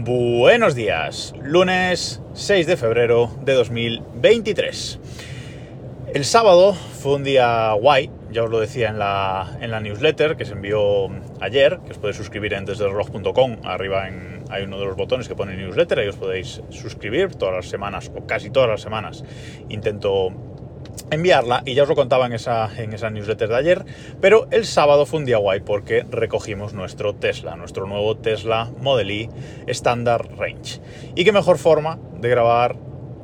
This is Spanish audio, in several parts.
Buenos días, lunes 6 de febrero de 2023. El sábado fue un día guay, ya os lo decía en la, en la newsletter que se envió ayer, que os podéis suscribir en desdelreloj.com, arriba hay uno de los botones que pone newsletter, ahí os podéis suscribir todas las semanas, o casi todas las semanas, intento enviarla y ya os lo contaba en esa, en esa newsletter de ayer, pero el sábado fue un día guay porque recogimos nuestro Tesla, nuestro nuevo Tesla Model E Standard Range. Y qué mejor forma de grabar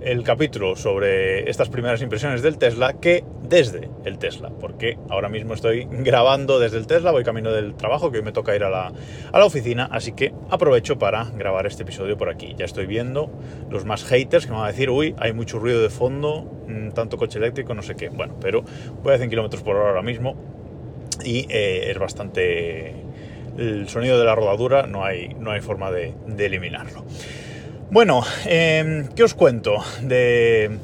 el capítulo sobre estas primeras impresiones del Tesla que desde el Tesla, porque ahora mismo estoy grabando desde el Tesla, voy camino del trabajo, que hoy me toca ir a la, a la oficina, así que aprovecho para grabar este episodio por aquí. Ya estoy viendo los más haters que me van a decir, uy, hay mucho ruido de fondo, mm, tanto coche eléctrico, no sé qué. Bueno, pero voy a 100 km por hora ahora mismo y eh, es bastante... El sonido de la rodadura no hay, no hay forma de, de eliminarlo. Bueno, eh, ¿qué os cuento de,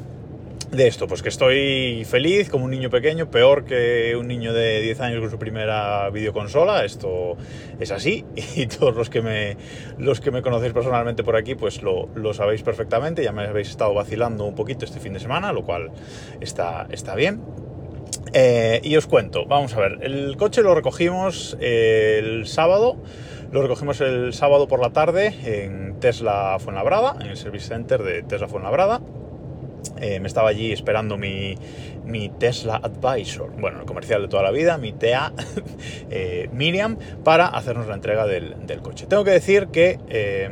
de, esto? Pues que estoy feliz como un niño pequeño, peor que un niño de 10 años con su primera videoconsola, esto es así, y todos los que me, los que me conocéis personalmente por aquí, pues lo, lo sabéis perfectamente, ya me habéis estado vacilando un poquito este fin de semana, lo cual está, está bien. Eh, y os cuento, vamos a ver, el coche lo recogimos el sábado, lo recogimos el sábado por la tarde en Tesla Fuenlabrada, en el Service Center de Tesla Fuenlabrada. Eh, me estaba allí esperando mi, Tesla Advisor, bueno, el comercial de toda la vida, mi TA eh, Miriam, para hacernos la entrega del, coche. Tengo que decir que eh,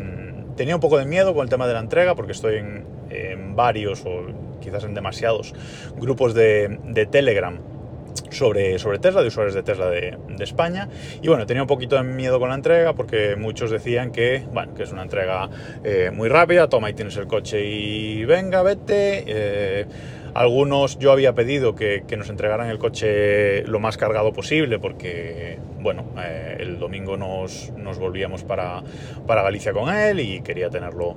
tenía un poco de miedo con el tema de la entrega porque estoy en, en varios o quizás en demasiados grupos de, Telegram sobre, sobre, Tesla, de usuarios de Tesla de, España. Y bueno, tenía un poquito de miedo con la entrega porque muchos decían que, bueno, que es una entrega eh, muy rápida, toma y tienes el coche y venga, vete. Eh, algunos yo había pedido que, que, nos entregaran el coche lo más cargado posible porque, bueno, eh, el domingo nos, nos volvíamos para, para Galicia con él y quería tenerlo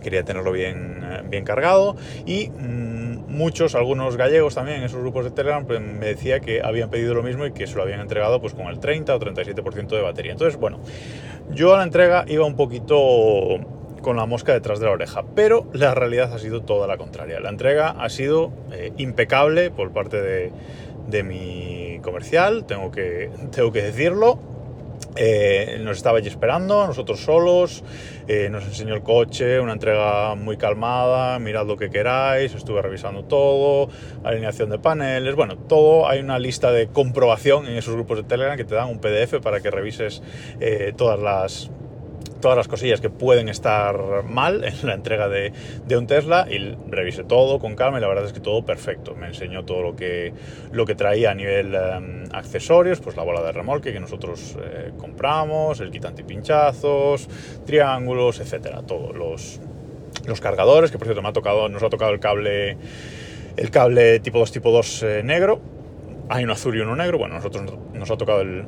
quería tenerlo bien, bien cargado y mmm, muchos, algunos gallegos también en esos grupos de Telegram pues, me decía que habían pedido lo mismo y que se lo habían entregado pues con el 30 o 37% de batería. Entonces, bueno, yo a la entrega iba un poquito con la mosca detrás de la oreja, pero la realidad ha sido toda la contraria. La entrega ha sido eh, impecable por parte de, de mi comercial, tengo que, tengo que decirlo eh, nos estaba allí esperando, nosotros solos, eh, nos enseñó el coche, una entrega muy calmada, mirad lo que queráis, estuve revisando todo, alineación de paneles, bueno, todo, hay una lista de comprobación en esos grupos de Telegram que te dan un PDF para que revises eh, todas las todas las cosillas que pueden estar mal en la entrega de, un Tesla y revisé todo con calma y la verdad es que todo perfecto. Me enseñó todo lo que, lo que traía a nivel um, accesorios, pues la bola de remolque que nosotros eh, compramos, el kit antipinchazos, triángulos, etcétera, todos los, los cargadores, que por cierto me ha tocado, nos ha tocado el cable, el cable tipo 2 tipo 2 eh, negro. Hay un azul y uno negro. Bueno, nosotros nos ha tocado el,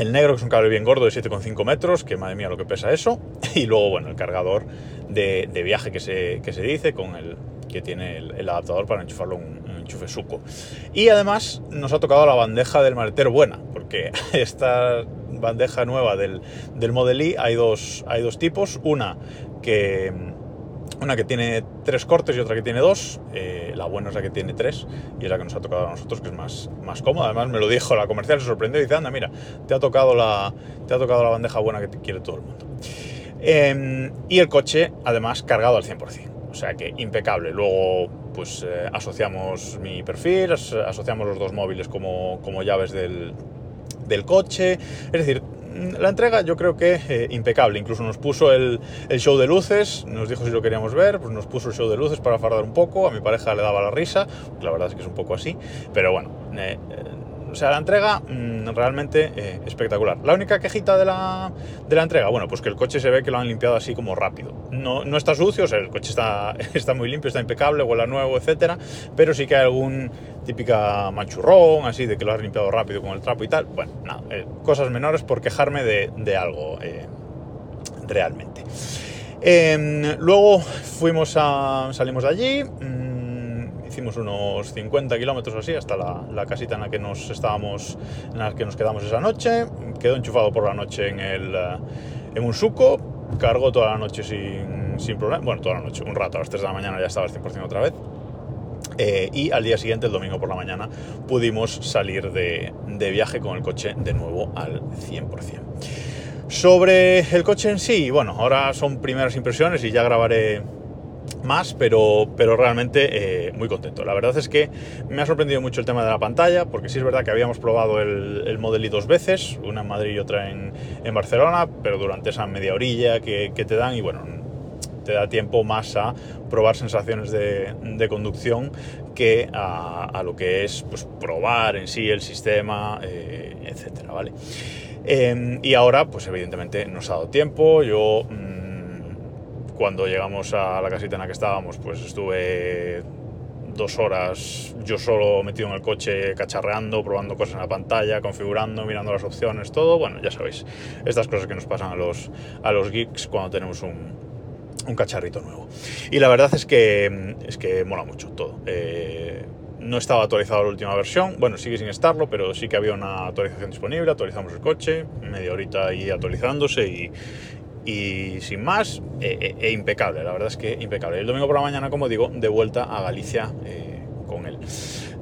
el negro, que es un cable bien gordo de 7,5 metros, que madre mía lo que pesa eso. Y luego, bueno, el cargador de, de viaje que se, que se, dice, con el que tiene el, adaptador para enchufarlo un, un, enchufe suco. Y además nos ha tocado la bandeja del maletero buena, porque esta bandeja nueva del, del Model E hay dos, hay dos tipos. Una que una que tiene tres cortes y otra que tiene dos. Eh, la buena es la que tiene tres y es la que nos ha tocado a nosotros, que es más, más cómoda. Además, me lo dijo la comercial, se sorprendió y dice: Anda, mira, te ha tocado la, te ha tocado la bandeja buena que te quiere todo el mundo. Eh, y el coche, además, cargado al 100%. O sea que impecable. Luego, pues eh, asociamos mi perfil, as asociamos los dos móviles como, como llaves del, del coche. Es decir, la entrega yo creo que eh, impecable. Incluso nos puso el, el, show de luces, nos dijo si lo queríamos ver, pues nos puso el show de luces para fardar un poco. A mi pareja le daba la risa, la verdad es que es un poco así, pero bueno. Eh, o sea, la entrega mmm, realmente eh, espectacular. La única quejita de la, de la entrega, bueno, pues que el coche se ve que lo han limpiado así como rápido. No, no está sucio, o sea, el coche está, está muy limpio, está impecable, huele a nuevo, etcétera, pero sí que hay algún típica manchurrón, así, de que lo has limpiado rápido con el trapo y tal. Bueno, nada, eh, cosas menores por quejarme de, de algo eh, realmente. Eh, luego fuimos a, salimos de allí, mmm, unos 50 kilómetros así hasta la, casita en la que nos estábamos, en la que nos quedamos esa noche. Quedó enchufado por la noche en, el, en un suco, cargó toda la noche sin, sin problema. Bueno, toda la noche, un rato, a las 3 de la mañana ya estaba al 100% otra vez. Eh, y al día siguiente, el domingo por la mañana, pudimos salir de, de viaje con el coche de nuevo al 100%. Sobre el coche en sí, bueno, ahora son primeras impresiones y ya grabaré más, pero, pero realmente eh, muy contento. La verdad es que me ha sorprendido mucho el tema de la pantalla, porque sí es verdad que habíamos probado el, el Model dos veces, una en Madrid y otra en, en Barcelona, pero durante esa media orilla que, que, te dan y bueno, te da tiempo más a probar sensaciones de, conducción que a, a, lo que es pues, probar en sí el sistema, eh, etcétera, ¿vale? Eh, y ahora, pues evidentemente nos ha dado tiempo, yo... Mmm, cuando llegamos a la casita en la que estábamos, pues estuve dos horas yo solo metido en el coche cacharreando, probando cosas en la pantalla, configurando, mirando las opciones, todo. Bueno, ya sabéis, estas cosas que nos pasan a los, a los geeks cuando tenemos un, un cacharrito nuevo. Y la verdad es que, es que mola mucho todo. Eh, no estaba actualizado la última versión, bueno, sigue sin estarlo, pero sí que había una actualización disponible, actualizamos el coche, media horita ahí actualizándose y, y sin más, e, e, impecable, la verdad es que impecable. El domingo por la mañana, como digo, de vuelta a Galicia eh, con él.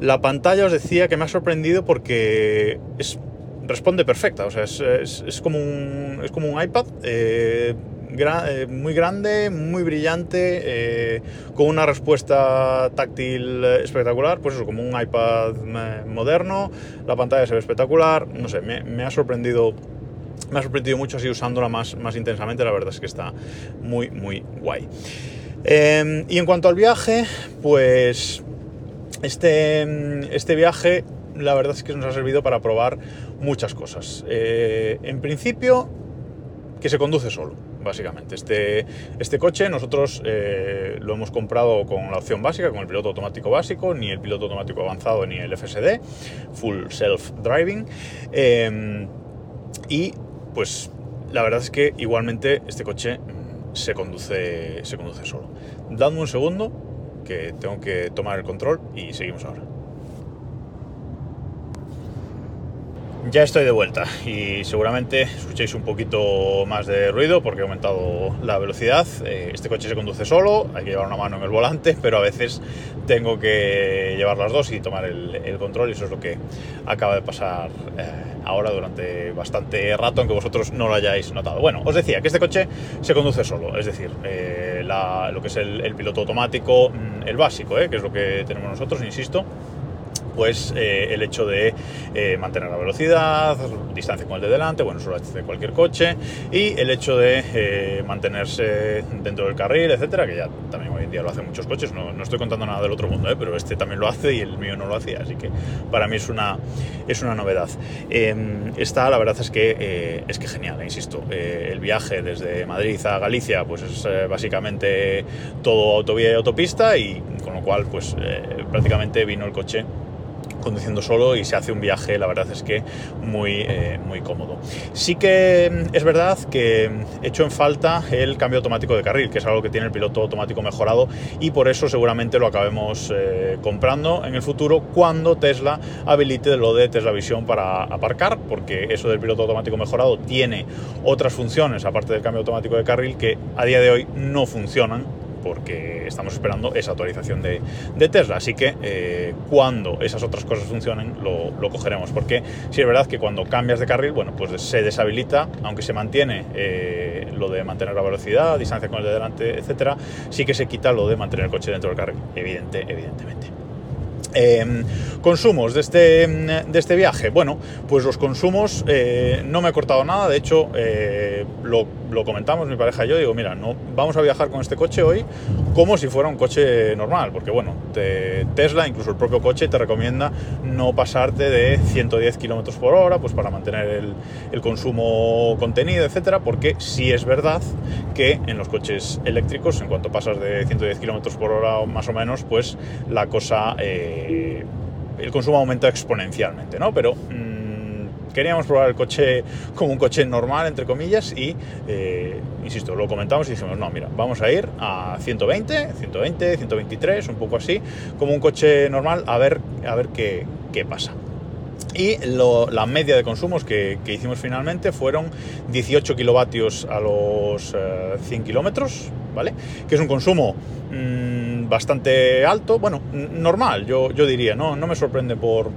La pantalla os decía que me ha sorprendido porque es, responde perfecta, o sea, es, es, como, un, es como un iPad. Eh, eh, muy grande, muy brillante, con una respuesta táctil espectacular, pues eso, como un iPad moderno, la pantalla se ve espectacular, no sé, me, me ha sorprendido me ha sorprendido mucho así usándola más, más intensamente, la verdad es que está muy, muy guay. Eh, y en cuanto al viaje, pues este, este viaje la verdad es que nos ha servido para probar muchas cosas. Eh, en principio, que se conduce solo, básicamente. Este, este coche nosotros eh, lo hemos comprado con la opción básica, con el piloto automático básico, ni el piloto automático avanzado, ni el FSD, Full Self Driving. Eh, y pues la verdad es que igualmente este coche se conduce, se conduce solo. Dadme un segundo, que tengo que tomar el control y seguimos ahora. Ya estoy de vuelta y seguramente escuchéis un poquito más de ruido porque he aumentado la velocidad. Este coche se conduce solo, hay que llevar una mano en el volante, pero a veces tengo que llevar las dos y tomar el, el control y eso es lo que acaba de pasar eh, ahora durante bastante rato, aunque vosotros no lo hayáis notado. Bueno, os decía que este coche se conduce solo, es decir, eh, la, lo que es el, el, piloto automático, el básico, eh, que es lo que tenemos nosotros, insisto pues eh, el hecho de eh, mantener la velocidad, distancia con el de delante, bueno, eso lo hace cualquier coche, y el hecho de eh, mantenerse dentro del carril, etcétera, que ya también hoy en día lo hacen muchos coches, no, no estoy contando nada del otro mundo, pero este también lo hace y el mío no lo hacía, así que para mí es una, es una novedad. Em, esta, la verdad es que es que genial, insisto, el viaje desde Madrid a Galicia, pues es básicamente todo autovía y autopista, y con lo cual, pues prácticamente vino el coche conduciendo solo y se hace un viaje, la verdad es que muy, eh, muy cómodo. Sí que es verdad que echo en falta el cambio automático de carril, que es algo que tiene el piloto automático mejorado y por eso seguramente lo acabemos eh, comprando en el futuro cuando Tesla habilite lo de Tesla Vision para aparcar, porque eso del piloto automático mejorado tiene otras funciones aparte del cambio automático de carril que a día de hoy no funcionan porque estamos esperando esa actualización de, Tesla. Así que eh, cuando esas otras cosas funcionen, lo, cogeremos. Porque sí es verdad que cuando cambias de carril, bueno, pues se deshabilita, aunque se mantiene eh, lo de mantener la velocidad, distancia con el de delante, etcétera, sí que se quita lo de mantener el coche dentro del carril, evidente, evidentemente. Eh, consumos de este, de este viaje. Bueno, pues los consumos eh, no me he cortado nada, de hecho eh, lo, lo, comentamos mi pareja y yo, digo, mira, no, vamos a viajar con este coche hoy como si fuera un coche normal, porque bueno, te, Tesla, incluso el propio coche, te recomienda no pasarte de 110 km por hora, pues para mantener el, consumo contenido, etcétera, porque sí es verdad que en los coches eléctricos, en cuanto pasas de 110 km por hora más o menos, pues la cosa... Eh, el consumo aumenta exponencialmente, ¿no? Pero mmm, queríamos probar el coche como un coche normal, entre comillas, y, eh, insisto, lo comentamos y dijimos, no, mira, vamos a ir a 120, 120, 123, un poco así, como un coche normal, a ver, a ver qué, qué pasa. Y la media de consumos que, hicimos finalmente fueron 18 kilovatios a los 100 kilómetros, ¿vale? Que es un consumo mm, bastante alto, bueno, normal, yo, yo diría, ¿no? No me sorprende por,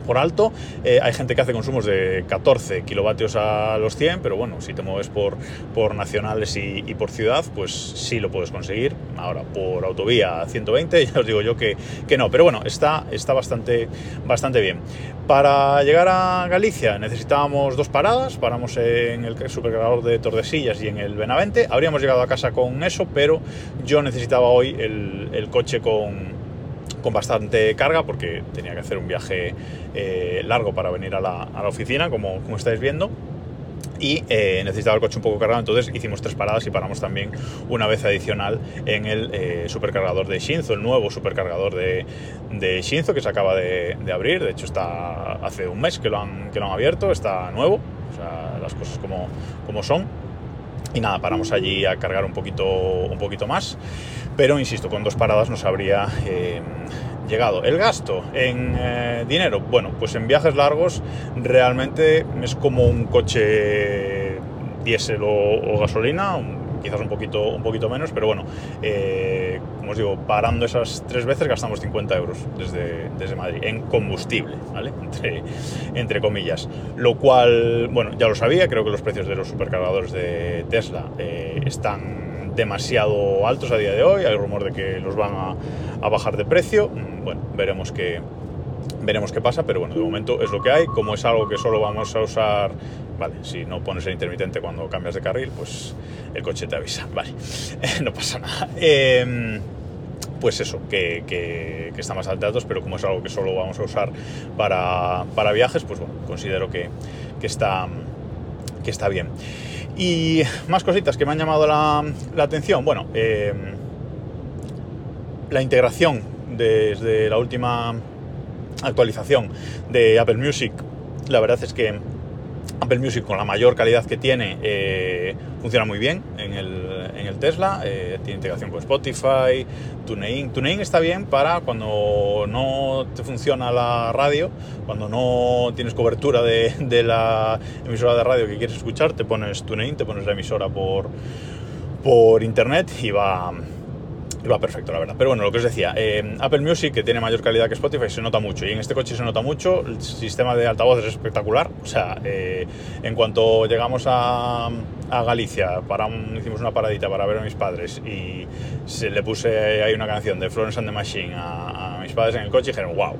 por alto. Eh, hay gente que hace consumos de 14 kilovatios a los 100, pero bueno, si te mueves por, por nacionales y, por ciudad, pues sí lo puedes conseguir. Ahora, por autovía 120, ya os digo yo que, que no, pero bueno, está, está bastante, bastante bien. Para llegar a Galicia necesitábamos dos paradas, paramos en el supercargador de Tordesillas y en el Benavente. Habríamos llegado a casa con eso, pero yo necesitaba hoy el, el coche con, con bastante carga porque tenía que hacer un viaje eh, largo para venir a la, oficina, como, como, estáis viendo. Y eh, necesitaba el coche un poco cargado, entonces hicimos tres paradas y paramos también una vez adicional en el eh, supercargador de Shinzo, el nuevo supercargador de, de Shinzo que se acaba de, abrir. De hecho, está hace un mes que lo han, que lo han abierto, está nuevo, las cosas como, como son. Y nada, paramos allí a cargar un poquito, un poquito más pero insisto, con dos paradas nos habría eh, llegado. El gasto en eh, dinero, bueno, pues en viajes largos realmente es como un coche diésel o, gasolina, quizás un poquito, un poquito menos, pero bueno, eh, como os digo, parando esas tres veces gastamos 50 euros desde, desde Madrid en combustible, ¿vale? Entre, entre comillas. Lo cual, bueno, ya lo sabía, creo que los precios de los supercargadores de Tesla están demasiado altos a día de hoy, hay rumor de que los van a, bajar de precio, mm, bueno, veremos qué, veremos qué pasa, pero bueno, de momento es lo que hay, como es algo que solo vamos a usar, vale, si no pones el intermitente cuando cambias de carril, pues el coche te avisa, vale, no pasa nada. Em, pues eso, que, está más datos, pero como es algo que solo vamos a usar para, viajes, pues bueno, considero que, está, que está bien. Y más cositas que me han llamado la, atención. Bueno, eh, la integración desde la última actualización de Apple Music, la verdad es que Apple Music con la mayor calidad que tiene eh, funciona muy bien en el, Tesla, eh, tiene integración con Spotify, TuneIn. TuneIn está bien para cuando no te funciona la radio, cuando no tienes cobertura de, la emisora de radio que quieres escuchar, te pones TuneIn, te pones la emisora por, por internet y va, va perfecto, la verdad. Pero bueno, lo que os decía, eh, Apple Music, que tiene mayor calidad que Spotify, se nota mucho. Y en este coche se nota mucho. El sistema de altavoces es espectacular. O sea, eh, en cuanto llegamos a, Galicia, hicimos una paradita para ver a mis padres y se le puse ahí una canción de Florence and the Machine a, mis padres en el coche y dijeron, wow,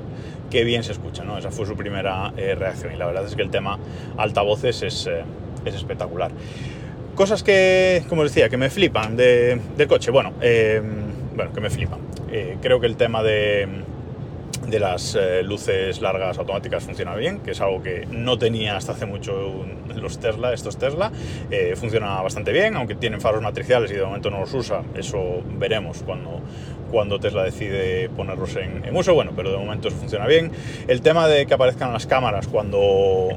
qué bien se escucha, ¿no? Esa fue su primera eh, reacción. Y la verdad es que el tema altavoces es, es espectacular. Cosas que, como os decía, que me flipan del coche. Bueno, bueno, que me flipa. Eh, creo que el tema de, de las eh, luces largas automáticas funciona bien, que es algo que no tenía hasta hace mucho los Tesla, estos Tesla. Eh, funciona bastante bien, aunque tienen faros matriciales y de momento no los usa, eso veremos cuando, cuando Tesla decide ponerlos en, uso, bueno, pero de momento eso funciona bien. El tema de que aparezcan las cámaras cuando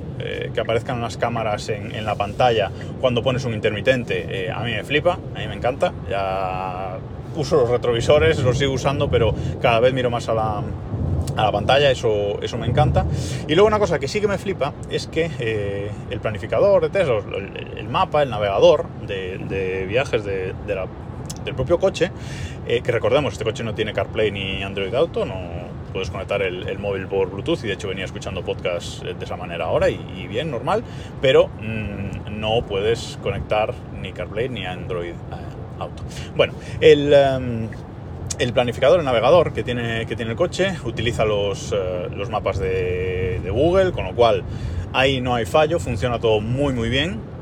que aparezcan las cámaras en, en, la pantalla cuando pones un intermitente, a mí me flipa, a mí me encanta. Ya uso los retrovisores, los sigo usando, pero cada vez miro más a la, a la pantalla, eso, eso me encanta. Y luego una cosa que sí que me flipa es que eh, el planificador de Tesla, el, mapa, el navegador de, viajes de, del propio coche, eh, que recordemos, este coche no tiene CarPlay ni Android Auto, no puedes conectar el, móvil por Bluetooth y de hecho venía escuchando podcast de esa manera ahora y, bien, normal, pero mm, no puedes conectar ni CarPlay ni Android eh, auto. Bueno, el, em, el planificador, el navegador que tiene, que tiene el coche, utiliza los, eh, los mapas de, de, Google, con lo cual ahí no hay fallo, funciona todo muy muy bien.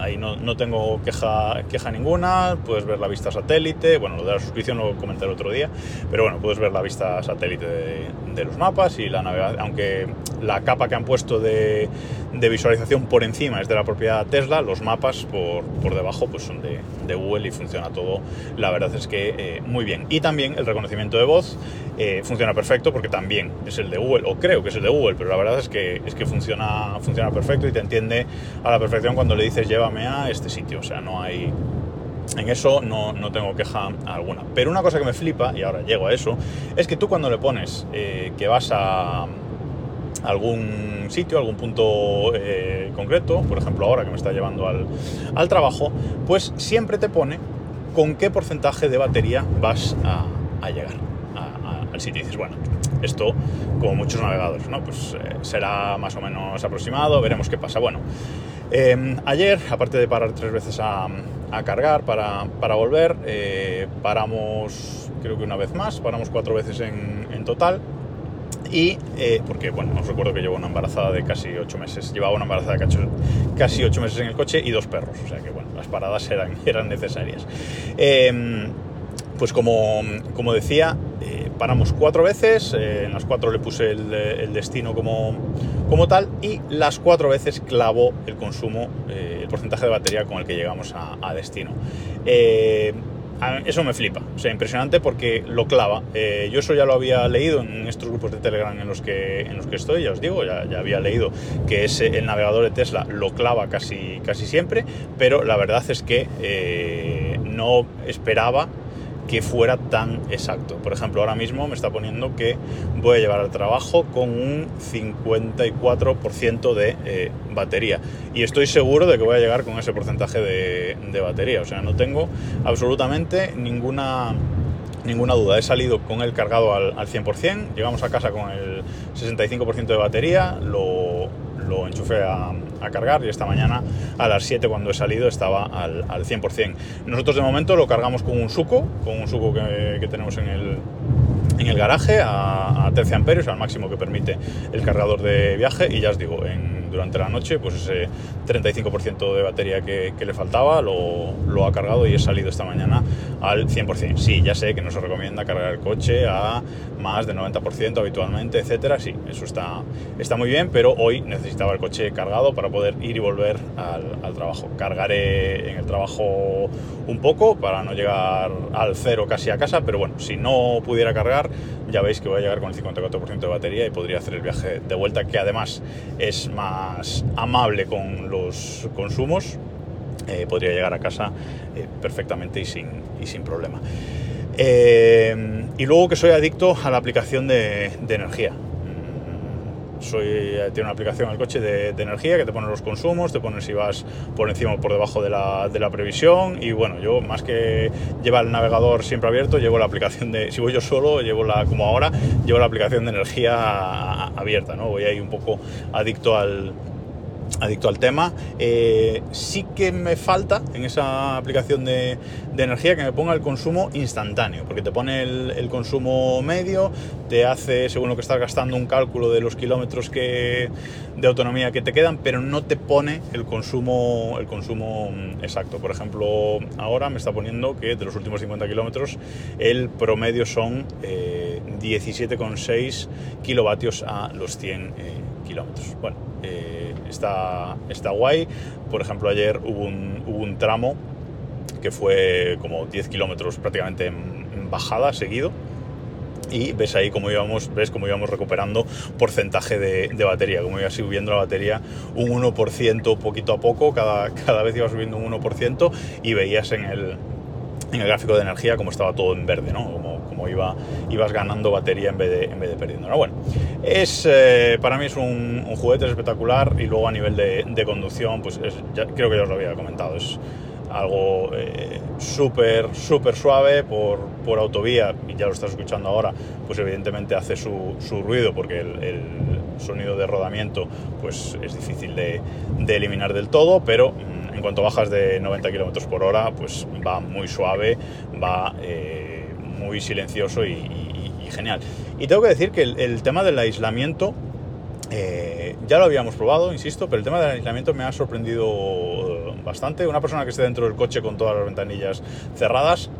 Ahí no, no, tengo queja, queja ninguna, puedes ver la vista satélite, bueno, lo de la suscripción lo comenté otro día, pero bueno, puedes ver la vista satélite de, los mapas y la navegación, aunque la capa que han puesto de, de, visualización por encima es de la propia Tesla, los mapas por, por debajo pues son de, de, Google y funciona todo, la verdad es que eh, muy bien. Y también el reconocimiento de voz eh, funciona perfecto porque también es el de Google, o creo que es el de Google, pero la verdad es que, es que funciona, funciona perfecto y te entiende a la perfección cuando le dices llévame a este sitio, o sea, no hay en eso no, tengo queja alguna. Pero una cosa que me flipa, y ahora llego a eso, es que tú cuando le pones eh, que vas a, algún sitio, algún punto eh, concreto, por ejemplo ahora que me está llevando al, al, trabajo, pues siempre te pone con qué porcentaje de batería vas a, a llegar a, al sitio. Y dices, bueno, esto como muchos navegadores, ¿no? Pues eh, será más o menos aproximado, veremos qué pasa. Bueno, eh, ayer, aparte de parar tres veces a, cargar para, para volver, eh, paramos creo que una vez más, paramos cuatro veces en, total y eh, porque, bueno, os recuerdo que llevo una embarazada de casi 8 meses. Llevaba una embarazada de casi 8 meses en el coche y dos perros. O sea que, bueno, las paradas eran, eran necesarias. Eh, pues como, como decía, eh, paramos cuatro veces. Eh, en las cuatro le puse el, destino como, como tal. Y las cuatro veces clavó el consumo, eh, el porcentaje de batería con el que llegamos a, destino eso me flipa, o sea, impresionante porque lo clava. Yo eso ya lo había leído en estos grupos de Telegram en los que, en los que estoy, ya os digo, ya, ya había leído que ese, el navegador de Tesla lo clava casi, casi siempre, pero la verdad es que no esperaba que fuera tan exacto. Por ejemplo, ahora mismo me está poniendo que voy a llevar al trabajo con un 54% de eh, batería. Y estoy seguro de que voy a llegar con ese porcentaje de, batería. O sea, no tengo absolutamente ninguna ninguna duda. He salido con el cargado al, al 100%, llegamos a casa con el 65% de batería, lo, lo enchufé a, cargar y esta mañana a las 7 cuando he salido estaba al, al 100%. Nosotros de momento lo cargamos con un suco, con un suco que, que tenemos en el, en el garaje a, a 13 amperios, al máximo que permite el cargador de viaje y ya os digo, en durante la noche, pues ese 35% de batería que, le faltaba lo, lo, ha cargado y he salido esta mañana al 100%. Sí, ya sé que no se recomienda cargar el coche a más del 90% habitualmente, etcétera. Sí, eso está, está muy bien, pero hoy necesitaba el coche cargado para poder ir y volver al, al trabajo. Cargaré en el trabajo un poco para no llegar al cero casi a casa, pero bueno, si no pudiera cargar, ya veis que voy a llegar con el 54% de batería y podría hacer el viaje de vuelta, que además es más amable con los consumos. Eh, podría llegar a casa eh, perfectamente y sin, y sin problema. Eh, y luego que soy adicto a la aplicación de, de energía soy, eh, tiene una aplicación al coche de, de, energía que te pone los consumos, te pone si vas por encima o por debajo de la, de la, previsión y bueno, yo más que llevar el navegador siempre abierto, llevo la aplicación de, si voy yo solo, llevo la, como ahora, llevo la aplicación de energía abierta, ¿no? Voy ahí un poco adicto al, adicto al tema. Eh, sí que me falta en esa aplicación de, energía que me ponga el consumo instantáneo, porque te pone el, consumo medio, te hace, según lo que estás gastando, un cálculo de los kilómetros que, de autonomía que te quedan, pero no te pone el consumo, el consumo exacto. Por ejemplo, ahora me está poniendo que de los últimos 50 kilómetros el promedio son eh, 17,6 kilovatios a los 100 eh, kilómetros. Bueno, eh, está, está guay. Por ejemplo, ayer hubo un, hubo un tramo que fue como 10 kilómetros prácticamente en, bajada seguido y ves ahí cómo íbamos, ves cómo íbamos recuperando porcentaje de, de, batería, cómo iba subiendo la batería un 1% poquito a poco, cada, cada vez iba subiendo un 1% y veías en el, en el gráfico de energía como estaba todo en verde, ¿no? Como, como iba, ibas ganando batería en vez de, en vez perdiendo. Bueno, es, eh, para mí es un, un, juguete espectacular y luego a nivel de, conducción, pues creo que ya os lo había comentado, es algo eh, súper, suave por, por, autovía, y ya lo estás escuchando ahora, pues evidentemente hace su, su ruido porque el, el, sonido de rodamiento pues es difícil de, de eliminar del todo, pero mm, en cuanto bajas de 90 km por hora, pues va muy suave, va eh, muy silencioso y, genial. Y tengo que decir que el, el tema del aislamiento eh, ya lo habíamos probado, insisto, pero el tema del aislamiento me ha sorprendido bastante. Una persona que esté dentro del coche con todas las ventanillas cerradas,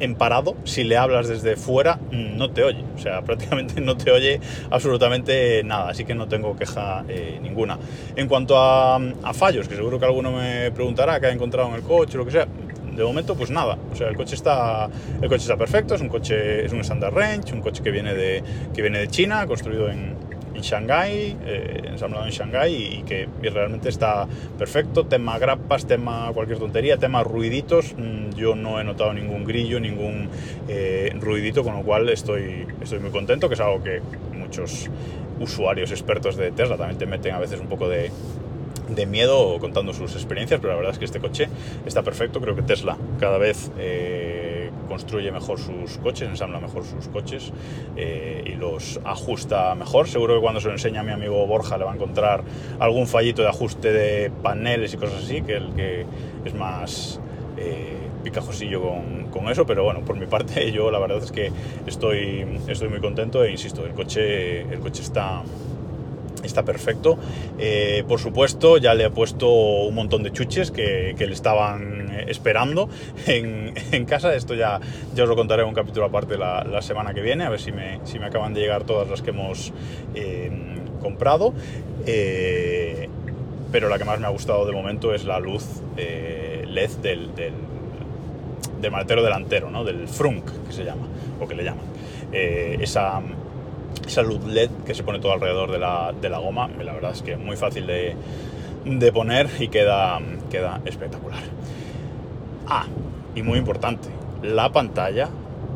en parado, si le hablas desde fuera, no te oye. O sea, prácticamente no te oye absolutamente nada. Así que no tengo queja eh, ninguna. En cuanto a, a, fallos, que seguro que alguno me preguntará qué ha encontrado en el coche lo que sea. De momento, pues nada. O sea, el coche está, el coche está perfecto. Es un coche, es un standard range, un coche que viene de, que viene de China, construido en Shanghái, eh, ensamblado en Shanghái y, que realmente está perfecto. Tema grapas, tema cualquier tontería, tema ruiditos, mmm, yo no he notado ningún grillo, ningún eh, ruidito, con lo cual estoy, estoy muy contento, que es algo que muchos usuarios expertos de Tesla también te meten a veces un poco de, de miedo contando sus experiencias, pero la verdad es que este coche está perfecto. Creo que Tesla cada vez eh, construye mejor sus coches, ensambla mejor sus coches eh, y los ajusta mejor. Seguro que cuando se lo enseña a mi amigo Borja le va a encontrar algún fallito de ajuste de paneles y cosas así, que el que es más eh, picajosillo con, con, eso, pero bueno, por mi parte yo la verdad es que estoy, estoy muy contento e insisto, el coche, el coche está está perfecto. Eh, por supuesto, ya le he puesto un montón de chuches que, le estaban esperando en, casa. Esto ya, ya os lo contaré en un capítulo aparte la, semana que viene, a ver si me, si me, acaban de llegar todas las que hemos eh, comprado. Eh, pero la que más me ha gustado de momento es la luz LED del, del, del delantero, ¿no? del frunk, que se llama, o que le llaman. esa esa luz LED que se pone todo alrededor de la, de la goma, la verdad es que muy fácil de, de poner y queda, queda espectacular. Ah, y muy importante, la pantalla,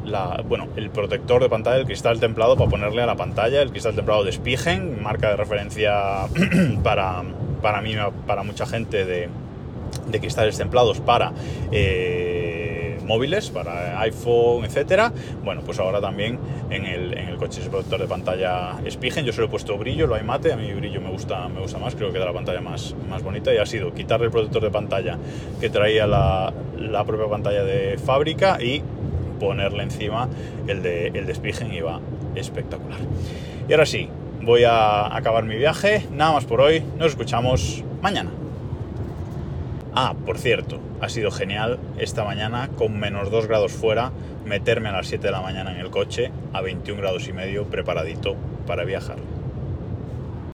la, bueno, el protector de pantalla, el cristal templado para ponerle a la pantalla, el cristal templado de Spigen, marca de referencia para, para mí, para mucha gente de, de cristales templados para... Eh, móviles, para iPhone, etcétera. Bueno, pues ahora también en el, en el coche ese protector de pantalla Spigen, yo se lo he puesto brillo, lo hay mate, a mí brillo me gusta, me gusta más, creo que da la pantalla más, más bonita y ha sido quitarle el protector de pantalla que traía la, la propia pantalla de fábrica y ponerle encima el de, el de Spigen y va espectacular. Y ahora sí, voy a acabar mi viaje, nada más por hoy, nos escuchamos mañana. Ah, por cierto, ha sido genial esta mañana con menos 2 grados fuera meterme a las 7 de la mañana en el coche a 21 grados y medio preparadito para viajar.